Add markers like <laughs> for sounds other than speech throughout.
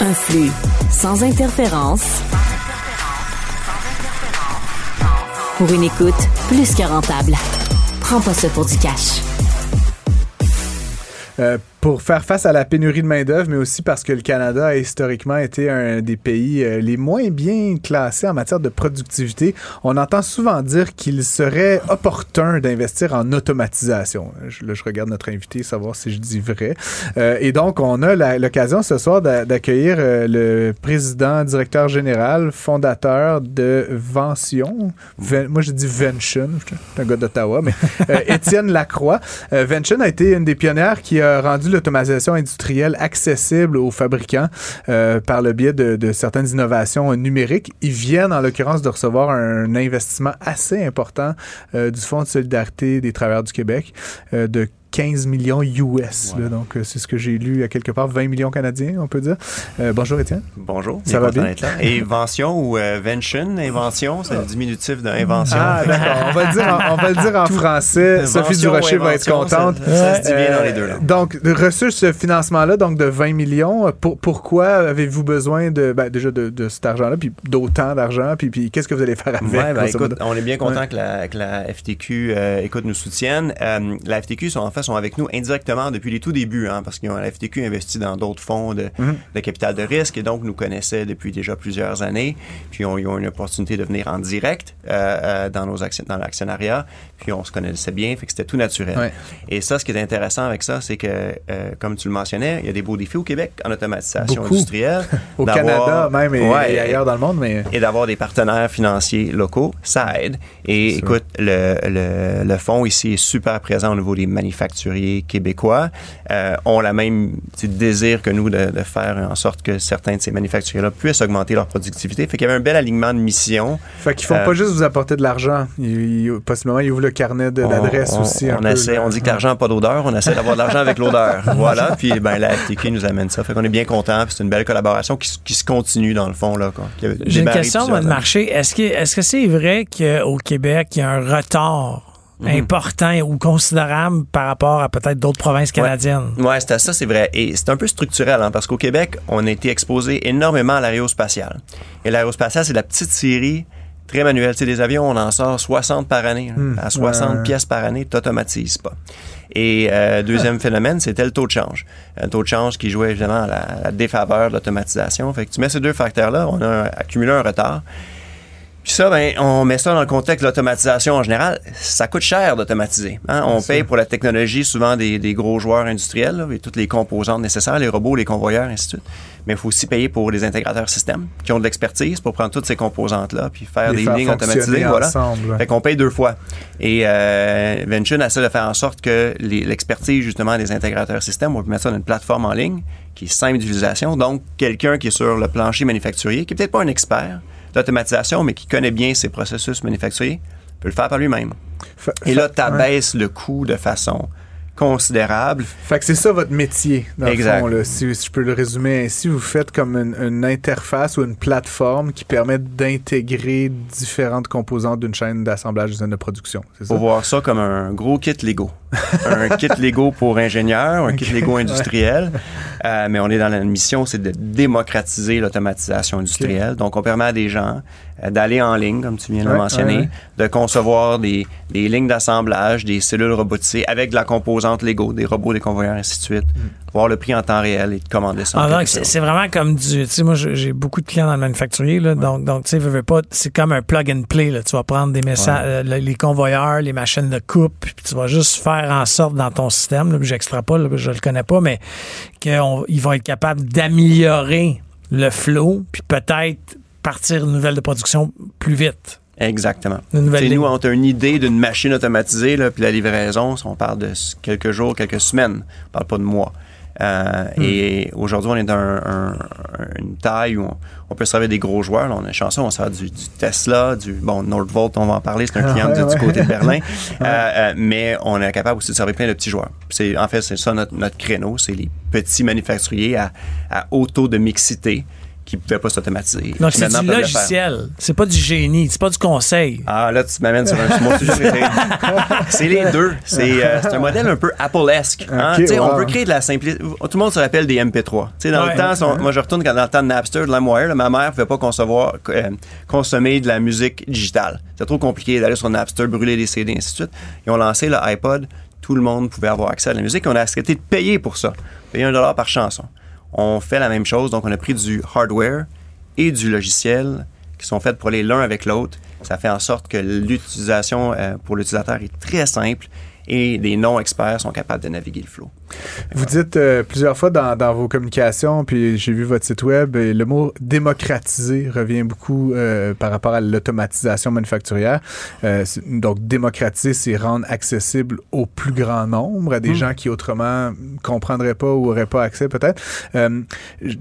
Un flux sans interférence. Pour une écoute plus que rentable. Prends pas ça pour du cash. Euh, pour faire face à la pénurie de main-d'œuvre, mais aussi parce que le Canada a historiquement été un des pays euh, les moins bien classés en matière de productivité. On entend souvent dire qu'il serait opportun d'investir en automatisation. Là, je regarde notre invité, savoir si je dis vrai. Euh, et donc, on a l'occasion ce soir d'accueillir euh, le président, directeur général, fondateur de Vention. moi, je dis Vention, je suis un gars d'Ottawa, mais euh, Étienne Lacroix. Vention a été une des pionnières qui a rendu l'automatisation industrielle accessible aux fabricants euh, par le biais de, certaines innovations numériques. Ils viennent, en l'occurrence, de recevoir un investissement assez important euh, du Fonds de solidarité des travailleurs du Québec euh, de 15 millions US. donc, euh, c'est ce que j'ai lu à quelque part, 20 millions canadiens, on peut dire. Euh, bonjour, Étienne. Bonjour. Ça va bien? Invention ou euh, invention, invention, c'est le diminutif d'invention. Ah, <laughs> d'accord. On va le dire en, on va le dire en français. Sophie Durocher va être contente. Ça, se dit bien dans les deux langues. Donc, reçu ce financement-là, donc de 20 millions, pour, pourquoi avez-vous besoin de, ben, déjà de, cet argent-là, puis d'autant d'argent, puis, puis qu'est-ce que vous allez faire avec? Ouais, ben, écoute, on est bien content que, la, que, la, FTQ écoute, nous soutienne. la FTQ sont en fait sont avec nous indirectement depuis les tout débuts, hein, parce que la FTQ investit dans d'autres fonds de, mhm. de, capital de risque et donc nous connaissaient depuis déjà plusieurs années. Puis on, ils ont une opportunité de venir en direct euh, euh, dans nos dans l'actionnariat. Puis on se connaissait bien, fait que c'était tout naturel. Et ça, ce qui est intéressant avec ça, c'est que, euh, comme tu le mentionnais, il y a des beaux défis au Québec en automatisation industrielle. <laughs> au Canada même et, ailleurs dans le monde. Mais... Et d'avoir des partenaires financiers locaux, ça aide. Et écoute, le, le, le fonds ici est super présent au niveau des manufacturiers québécois euh, ont la même désir que nous de, faire en sorte que certains de ces manufacturiers-là puissent augmenter leur productivité. Fait qu'il y avait un bel alignement de mission. Fait qu'ils font pas euh, juste vous apporter de l'argent. possiblement, ils ouvrent le carnet d'adresse aussi. On, essaie, on dit que l'argent n'a pas d'odeur. On essaie d'avoir de l'argent avec l'odeur. <laughs> Voilà. Puis ben, la FTQ nous amène ça. Fait qu'on est bien content. C'est une belle collaboration qui, se continue dans le fond. là. J'ai une question de marché. Est-ce que est-ce que c'est vrai qu'au Québec, il y a un retard Mhm. important ou considérable par rapport à peut-être d'autres provinces canadiennes. Oui, ouais, ça, c'est vrai. Et c'est un peu structurel, hein, parce qu'au Québec, on a été exposé énormément à l'aérospatiale. Et l'aérospatiale, c'est la petite série très manuelle. C'est des avions, on en sort 60 par année. Hmm. À 60 pièces par année, tu n'automatises pas. Et euh, deuxième phénomène, c'était le taux de change. Un taux de change qui jouait évidemment à la, à la défaveur de l'automatisation. Fait que tu mets ces deux facteurs-là, on a accumulé un retard. Puis ça, ben, on met ça dans le contexte de l'automatisation en général. Ça coûte cher d'automatiser. Hein? On paye pour la technologie souvent des, gros joueurs industriels, et toutes les composantes nécessaires, les robots, les convoyeurs, ainsi de suite. Mais il faut aussi payer pour les intégrateurs systèmes qui ont de l'expertise pour prendre toutes ces composantes-là puis faire des lignes automatisées. Voilà. Fait qu'on paye deux fois. Et euh, Venture essaie de faire en sorte que l'expertise justement des intégrateurs systèmes, on peut mettre ça dans une plateforme en ligne qui est simple d'utilisation. Donc, quelqu'un qui est sur le plancher manufacturier, qui est peut-être pas un expert, d'automatisation, mais qui connaît bien ses processus manufacturiers, peut le faire par lui-même. Et là, tu abaisses le coût de façon considérable. Fait que c'est ça votre métier, dans le fond, là, si, je peux le résumer ainsi. Vous faites comme une, interface ou une plateforme qui permet d'intégrer différentes composantes d'une chaîne d'assemblage d'une de production. C'est ça? Faut voir ça comme un gros kit Lego. Un kit <laughs> Lego pour ingénieurs, un kit Lego industriel. Euh, mais on est dans la mission, c'est de démocratiser l'automatisation industrielle. Donc, on permet à des gens euh, d'aller en ligne, comme tu viens de le mentionner, de concevoir des, des lignes d'assemblage, des cellules robotisées avec de la composante Lego, des robots, des convoyeurs, ainsi de suite. Mm. Voir le prix en temps réel et de commander ça. Ah, c'est vraiment comme du. Tu sais, moi, j'ai beaucoup de clients dans le manufacturier, là, donc, donc tu sais, veux, pas, c'est comme un plug and play. Là. Tu vas prendre des messages, euh, les convoyeurs, les machines de coupe, puis tu vas juste faire en sorte dans ton système, là, j'extrapole, je le connais pas, mais qu'ils vont être capables d'améliorer le flow, puis peut-être partir une nouvelle de production plus vite. Exactement. C'est nous, on a une idée d'une machine automatisée, là, puis la livraison, on parle de quelques jours, quelques semaines, on parle pas de mois. Euh, hmm. Et aujourd'hui, on est dans une taille où on, peut servir des gros joueurs. on est chanceux, on sert du, du, Tesla, du bon Nordvolt, on va en parler, c'est un client du, côté de Berlin. <laughs> Euh, euh, mais on est capable aussi de servir plein de petits joueurs. C'est en fait c'est ça notre, notre créneau, c'est les petits manufacturiers à, à haut taux de mixité qui pouvaient pas s'automatiser. Donc, c'est du logiciel. C'est pas du génie. C'est pas du conseil. Ah, là, tu m'amènes sur un mon sujet. <laughs> C'est les deux. C'est euh, c'est un modèle un peu Apple-esque. hein. On veut créer de la simplicité. Tout le monde se rappelle des MP3. Tu sais, dans Ouais. le temps, si on- moi, je retourne quand- dans le temps de Napster, de LimeWire, là, ma mère ne pouvait pas concevoir, euh, consommer de la musique digitale. C'est trop compliqué d'aller sur Napster, brûler des CD, ainsi de suite. Ils ont lancé le iPod. Tout le monde pouvait avoir accès à la musique. On a accepté de payer pour ça. Payer un dollar par chanson. On fait la même chose. Donc, on a pris du hardware et du logiciel qui sont faits pour aller l'un avec l'autre. Ça fait en sorte que l'utilisation euh, pour l'utilisateur est très simple et les non-experts sont capables de naviguer le flow. Vous dites euh, plusieurs fois dans, dans vos communications, puis j'ai vu votre site web, et le mot démocratiser revient beaucoup euh, par rapport à l'automatisation manufacturière. Euh, donc, démocratiser, c'est rendre accessible au plus grand nombre, à des Mm. gens qui autrement comprendraient pas ou auraient pas accès peut-être.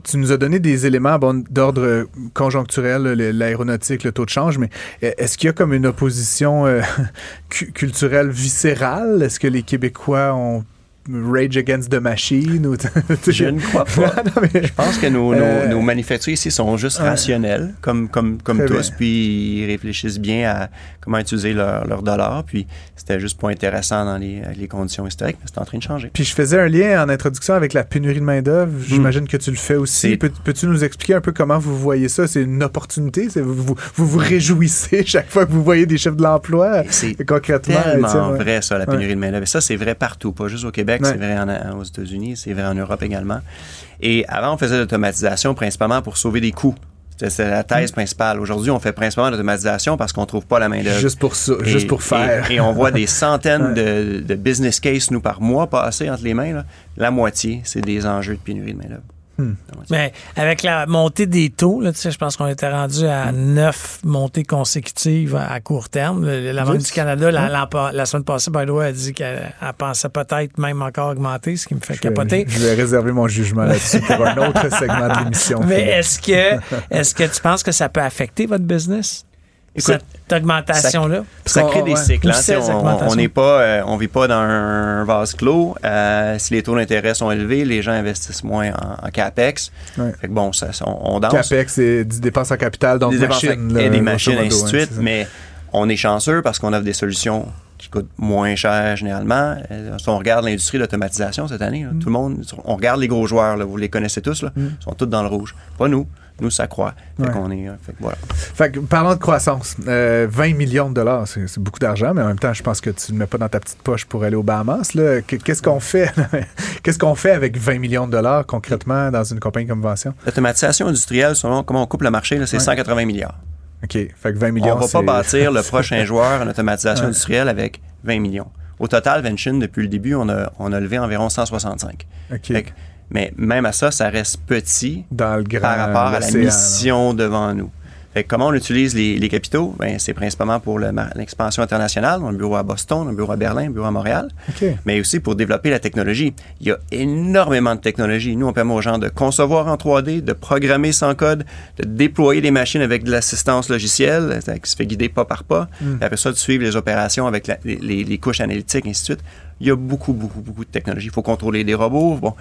Tu nous as donné des éléments bon, d'ordre conjoncturel, l'aéronautique, le taux de change, mais euh, est-ce qu'il y a comme une opposition <laughs> cu- culturelle viscérale? Est-ce que les Québécois ont Rage Against the Machine ou <laughs> Je ne crois pas. <laughs> Non, mais- Je pense que nos, nos- Euh, nos manufacturiers ici sont juste rationnels, comme, comme, comme Très tous, bien. puis ils réfléchissent bien à comment utiliser leur, leur dollar. Puis c'était juste pas intéressant dans les, les conditions historiques, mais c'est en train de changer. Puis je faisais un lien en introduction avec la pénurie de main-d'œuvre. J'imagine que tu le fais aussi. C'est- Peux- Peux-tu nous expliquer un peu comment vous voyez ça? C'est une opportunité? Vous vous, vous vous réjouissez <laughs> chaque fois que vous voyez des chefs de l'emploi? C'est Concrètement, tellement Étienne, ouais. vrai, ça, la Ouais. pénurie de main-d'œuvre. Et ça, c'est vrai partout, pas juste au Québec, Ouais. c'est vrai en- aux États-Unis, c'est vrai en Europe également. Et avant, on faisait de l'automatisation principalement pour sauver des coûts. C'était c'était la thèse principale. Aujourd'hui, on fait principalement l'automatisation parce qu'on trouve pas la main-d'œuvre. Juste pour ça, Et- juste pour faire. Et, et on voit des <laughs> centaines de, de business cases, nous, par mois passer entre les mains. là. La moitié, c'est des enjeux de pénurie de main-d'œuvre. Hmm. Mais avec la montée des taux, là, tu sais, je pense qu'on était rendu à neuf montées consécutives à, à court terme. Le- La Banque du Canada, la, semaine passée, by the way, a dit qu'elle elle pensait peut-être même encore augmenter, ce qui me fait Je vais- capoter. Je vais réserver mon jugement là-dessus pour un autre segment de l'émission. <laughs> Mais est-ce que, est-ce que tu penses que ça peut affecter votre business? Écoute, cette augmentation-là? Ça crée des Ouais. cycles. hein. On n'est pas, euh, on vit pas dans un vase clos. Euh, si les taux d'intérêt sont élevés, les gens investissent moins en, en capex. Ouais. Fait que bon, ça, on, on danse. CAPEX, c'est des dépenses en capital, donc des dépenses machines. et des machines, modo, ainsi de ouais, suite. mais on est chanceux parce qu'on offre des solutions qui coûtent moins cher généralement. Euh, si on regarde l'industrie de l'automatisation cette année, là, Mm. tout le monde, on regarde les gros joueurs, là, vous les connaissez tous, là, ils sont tous dans le rouge. Pas nous. Nous, ça croît. Fait Ouais. qu'on est, euh, fait voilà. Fait que, parlons de croissance. Euh, 20 millions de dollars, c'est beaucoup d'argent, mais en même temps, je pense que tu ne mets pas dans ta petite poche pour aller aux Bahamas. Qu'est-ce qu'on fait? <laughs> Qu'est-ce qu'on fait avec 20 millions de dollars concrètement dans une compagnie comme Vention? L'automatisation industrielle, selon comment on coupe le marché, c'est Ouais. 180 milliards. OK. Fait que 20 millions, on va pas bâtir le <laughs> prochain joueur en automatisation Ouais. industrielle avec 20 millions. Au total, Vention, depuis le début, on a, on a levé environ 165. OK. Fait que- mais même à ça, ça reste petit Dans le grand par rapport à la mission devant nous. Fait que comment on utilise les, les capitaux? Ben, c'est principalement pour le l'expansion internationale. On a un bureau à Boston, un bureau à Berlin, un bureau à Montréal, mais aussi pour développer la technologie. Il y a énormément de technologie. Nous, on permet aux gens de concevoir en 3D, de programmer sans code, de déployer des machines avec de l'assistance logicielle, qui se fait guider pas par pas. Mm. Puis après ça, de suivre les opérations avec la- les, les- les couches analytiques, ainsi de suite. Il y a beaucoup, beaucoup, beaucoup de technologie. Il faut contrôler des robots. Bon,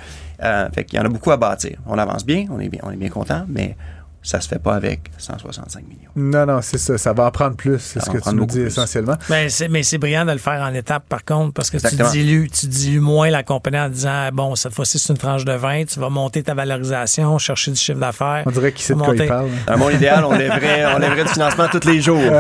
euh, fait qu'il y en a beaucoup à bâtir. On avance bien, on est bien, on est bien content, mais ça se fait pas avec 165 millions. Non, non, c'est ça. Ça va en prendre plus, c'est ce que tu nous dis plus. essentiellement. Ben, c'est- mais c'est brillant de le faire en étapes, par contre, parce que Exactement. tu dilues, tu dilues moins la compagnie en disant, bon, cette fois-ci, c'est une tranche de 20, tu vas monter ta valorisation, chercher du chiffre d'affaires. On dirait qu'il sait de quoi Monter. il parle. Dans mon idéal, on lèverait, on lèverait du financement tous les jours. <laughs>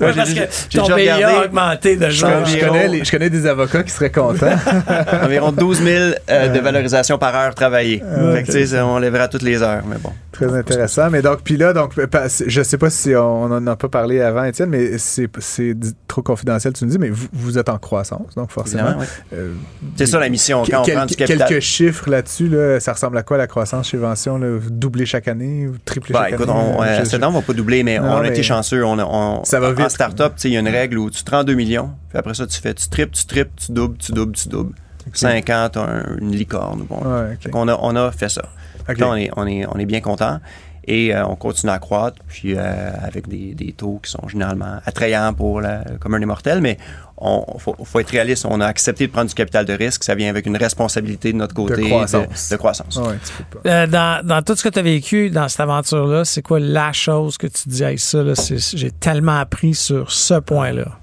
Ouais, j'ai parce déjà- que j'ai ton a regardé augmenté de jour. Je connais, les- je connais des avocats qui seraient contents. <laughs> environ 12 000 euh, de valorisation par heure travaillée. Fait que, tu sais, ça, on lèverait à toutes les heures, mais bon. Très intéressant. Mais donc, puis là, donc, pa- je sais pas si on n'en a pas parlé avant, Étienne, mais c'est trop confidentiel, tu nous dis, mais vous, vous êtes en croissance, donc forcément. Oui. Euh, C'est ça la mission. Quand on prend du capital. quelques chiffres là-dessus, là, ça ressemble à quoi la croissance chez Vention? Là? Vous doublez chaque année ou triplez Ben, chaque écoute, année? on, euh, Je- je- on va pas doubler, mais Non, on a mais- été chanceux. On, on- Ça va En vite. start-up, tu sais, il y a une règle où tu te rends 2 millions, puis après ça, tu fais, tu triples, tu triples, tu doubles, tu doubles, tu doubles. 5 ans, tu as une licorne. Bon. Ouais, qu'on a, on a fait ça. Là, on est, on est, on est bien content. Et euh, on continue à croître, puis euh, avec des, des, taux qui sont généralement attrayants pour le commun des mortels, mais on faut, faut, être réaliste. On a accepté de prendre du capital de risque. Ça vient avec une responsabilité de notre côté de croissance. De, de croissance. Ouais, euh, dans, dans, tout ce que tu as vécu dans cette aventure-là, c'est quoi la chose que tu dis, hey, ça, j'ai tellement appris sur ce point-là?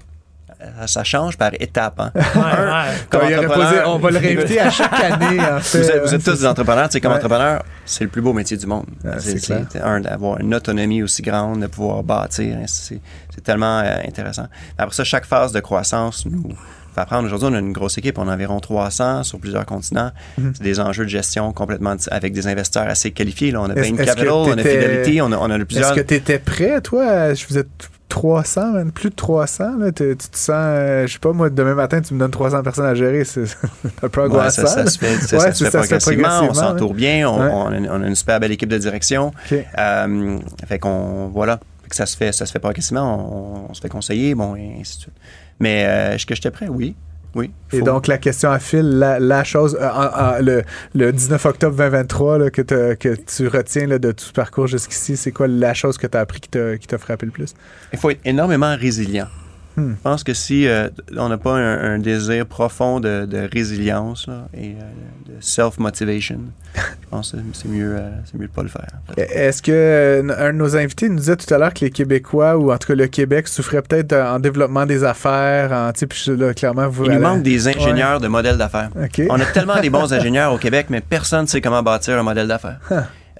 Ça change par étapes. Hein. Ouais, ouais. Posé, on va le réinviter à chaque <laughs> année. En fait. Vous êtes, vous êtes tous des entrepreneurs. comme entrepreneur, c'est le plus beau métier du monde. Ah, c'est un d'avoir une autonomie aussi grande, de pouvoir bâtir. C'est tellement euh, intéressant. Après ça, chaque phase de croissance nous fait apprendre. Aujourd'hui, on a une grosse équipe. On a environ 300 sur plusieurs continents. Mm -hmm. C'est des enjeux de gestion complètement avec des investisseurs assez qualifiés. Là. On a Bain Capital, on a Fidelity, on a, on a plusieurs... Est-ce que tu étais prêt, toi? Je vous êtes 300, même plus de 300. Là, tu te sens, euh, je sais pas, moi, demain matin, tu me donnes 300 personnes à gérer. C'est <laughs> un peu angoissant. Ouais, ça, ça, se fait, ça, ouais, ça, se fait, progressivement, progressivement. On s'entoure bien. On, ouais. on, a une, on, a une, super belle équipe de direction. Okay. Euh, fait qu'on, voilà, que ça se fait, ça se fait progressivement. On, on se fait conseiller, bon, et ainsi de suite. Mais euh, est-ce que j'étais prêt? Oui. Oui. Et donc, la question à fil, la, la chose, euh, le, le, 19 octobre 2023 là, que, que, tu retiens là, de tout ce parcours jusqu'ici, c'est quoi la chose que tu as appris qui t'a frappé le plus? Il faut être énormément résilient. Hmm. Je pense que si euh, on n'a pas un, un, désir profond de, de résilience là, et euh, de self-motivation, je <laughs> pense que c'est mieux, euh, mieux de pas le faire. Est-ce que un de nos invités nous disait tout à l'heure que les Québécois, ou en tout cas le Québec, souffrait peut-être en développement des affaires, en type, là, clairement, vous Il nous manque des ingénieurs ouais. de modèles d'affaires. Okay. On a tellement des bons <laughs> ingénieurs au Québec, mais personne ne sait comment bâtir un modèle d'affaires.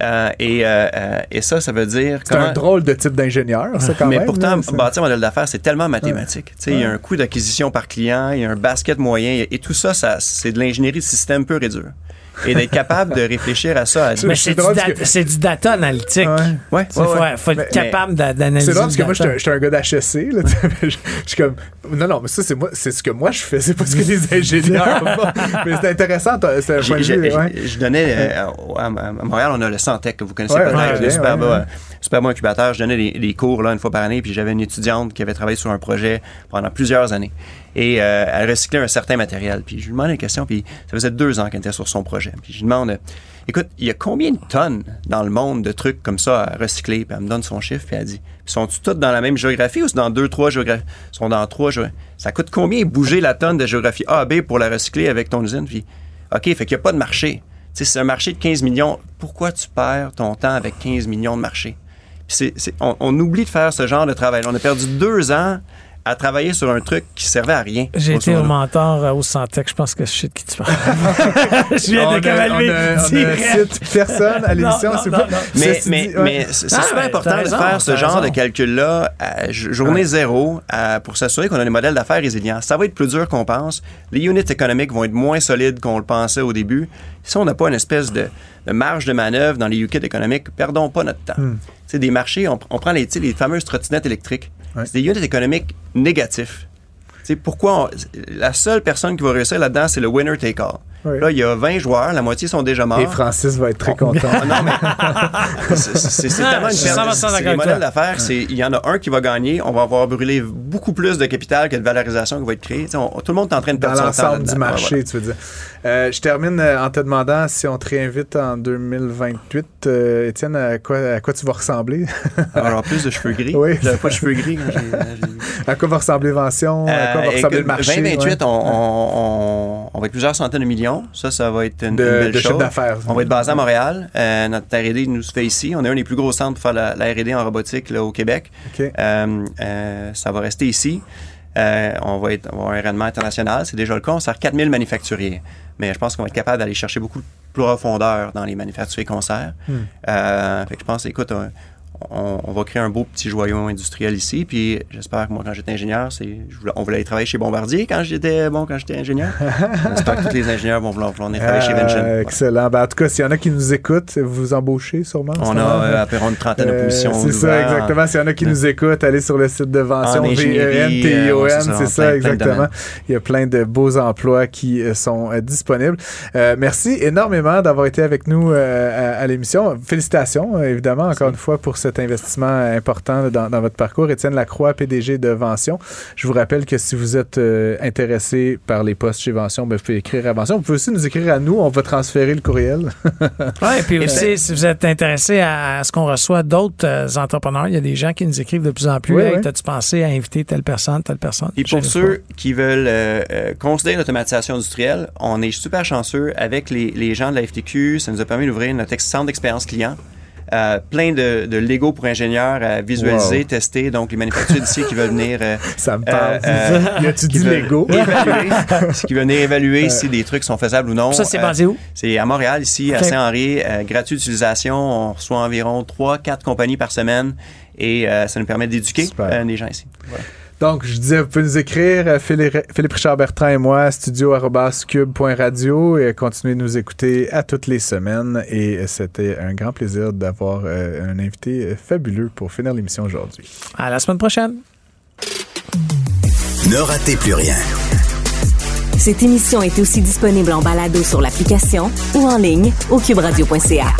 Euh, et, euh, et, ça, ça veut dire. C'est un drôle de type d'ingénieur, ça, quand mais même. Mais pourtant, là, bâtir un modèle d'affaires, c'est tellement mathématique. Ouais. Il y a un coût d'acquisition par client, il y a un basket moyen, et tout ça, ça c'est de l'ingénierie de système pur et dur. Et d'être capable de réfléchir à ça. À mais c'est du, que... du, data analytique. Ouais. Il faut, faut, être capable d'analyser. C'est drôle parce que moi, je suis un, gars d'HEC. <laughs> je suis comme. Non, non, mais ça, c'est moi, c'est ce que moi je fais. C'est pas ce que les <laughs> ingénieurs font. mais c'est intéressant. C'est un point de vue. Je, donnais. Euh, à, Montréal, on a le Santec que vous connaissez peut-être. le super, ouais, super bon incubateur. Je donnais des, des, cours là, une fois par année. Puis j'avais une étudiante qui avait travaillé sur un projet pendant plusieurs années. Et euh, elle recyclait un certain matériel. Puis je lui demandais une question. Puis ça faisait deux ans qu'elle était sur son projet. Puis je lui demande Écoute, il y a combien de tonnes dans le monde de trucs comme ça à recycler? Puis elle me donne son chiffre, puis elle dit Sont-ils toutes dans la même géographie ou c'est dans deux, trois géographies sont dans trois géographies. Ça coûte combien bouger la tonne de géographie A à B pour la recycler avec ton usine? Puis, OK, fait qu'il n'y a pas de marché. Tu sais, c'est un marché de 15 millions. Pourquoi tu perds ton temps avec 15 millions de marchés? Puis on, on oublie de faire ce genre de travail. On a perdu deux ans à travailler sur un truc qui servait à rien. J'ai été au mentor euh, au Santec, je pense que je sais de qui tu parles. <laughs> je viens de cavaler. On, cite personne à <laughs> l'émission, c'est pas. Mais, mais, dit, ouais. mais c'est ah, super important raison, de faire ce genre raison. de calcul-là à journée ouais. zéro à, pour s'assurer qu'on a des modèles d'affaires résilients. Ça va être plus dur qu'on pense. Les units économiques vont être moins solides qu'on le pensait au début. Si on n'a pas une espèce de, de, marge de manœuvre dans les units économiques, perdons pas notre temps. Hmm. C'est des marchés, on, on prend les, les fameuses trottinettes électriques. Ouais. C'est des units économiques négatifs. T'sais, pourquoi on, la seule personne qui va réussir là-dedans, c'est le winner take all. Oui. Là, il y a 20 joueurs, la moitié sont déjà morts. Et Francis va être très content. non, mais <laughs> c'est tellement une perte. Les modèles d'affaires, il y en a un qui va gagner. On va avoir brûlé beaucoup plus de capital que de valorisation qui va être créée. On, tout le monde est en train de perdre Dans son temps. l'ensemble du marché, ouais, voilà. tu veux dire. Euh, je termine en te demandant si on te réinvite en 2028. Euh, Étienne, à quoi, à quoi tu vas ressembler? <laughs> Alors, plus de cheveux gris. Oui. J'avais pas de cheveux gris quand j'ai. <laughs> À quoi va ressembler Vention? À quoi va ressembler le marché? 2028, ouais. on, on, on va être plusieurs centaines de millions. Ça, ça va être une, de, une belle de chose. d'affaires. On va être basé à Montréal. Euh, notre R&D nous se fait ici. On est un des plus gros centres pour faire la, la R&D en robotique là, au Québec. Okay. Euh, euh, ça va rester ici. On, va être, on va avoir un rendement international. C'est déjà le cas. On sert 4000 manufacturiers. Mais je pense qu'on va être capable d'aller chercher beaucoup de profondeur dans les manufacturiers qu'on sert. Hmm. fait que je pense, écoute, on, on, va créer un beau petit joyau industriel ici. Puis j'espère que moi, quand j'étais ingénieur, c'est, on voulait aller travailler chez Bombardier quand j'étais bon, quand j'étais ingénieur. <laughs> j'espère que tous les ingénieurs vont vouloir, vouloir aller travailler chez Vention. Euh, excellent. Ben, en tout cas, s'il y en a qui nous écoutent, vous vous embauchez sûrement. On a euh, à peu près une trentaine de positions. c'est ça, exactement. S'il y en a qui nous écoutent, allez sur le site de Vention, V-E-N-T-I-O-N, c'est ça, exactement. Il y a plein de beaux emplois qui sont euh, disponibles. Euh, merci énormément d'avoir été avec nous à, à l'émission. Félicitations, évidemment, encore une fois, pour cette cet investissement important dans, dans, votre parcours. Étienne Lacroix, PDG de Vention. Je vous rappelle que si vous êtes euh, intéressé par les postes chez Vention, ben, vous pouvez écrire à Vention. Vous pouvez aussi nous écrire à nous. On va transférer le courriel. <laughs> oui, et puis aussi, si vous êtes intéressé à, ce qu'on reçoit d'autres euh, entrepreneurs, il y a des gens qui nous écrivent de plus en plus. Oui, As-tu pensé à inviter telle personne, telle personne? Et pour ceux qui veulent euh, considérer l'automatisation industrielle, on est super chanceux avec les, les gens de la FTQ. Ça nous a permis d'ouvrir notre centre d'expérience client. Euh, plein de, de, Lego pour ingénieurs à visualiser, tester. Donc, les manufacturiers d'ici qui veulent venir. Euh, <laughs> ça me parle. Euh, y a-tu dit Lego? Évaluer, qui veulent venir évaluer si des trucs sont faisables ou non. Ça, c'est basé où? C'est à Montréal, ici, à Saint-Henri. gratuit d'utilisation. On reçoit environ 3-4 compagnies par semaine et ça nous permet d'éduquer les gens ici. Voilà. Donc, je disais, vous pouvez nous écrire, euh, Philippe Richard Bertrand et moi, studio.cube.radio et continuez de nous écouter à toutes les semaines. Et c'était un grand plaisir d'avoir euh, un invité euh, fabuleux pour finir l'émission aujourd'hui. À la semaine prochaine. Ne ratez plus rien. Cette émission est aussi disponible en balado sur l'application ou en ligne au cuberadio.ca.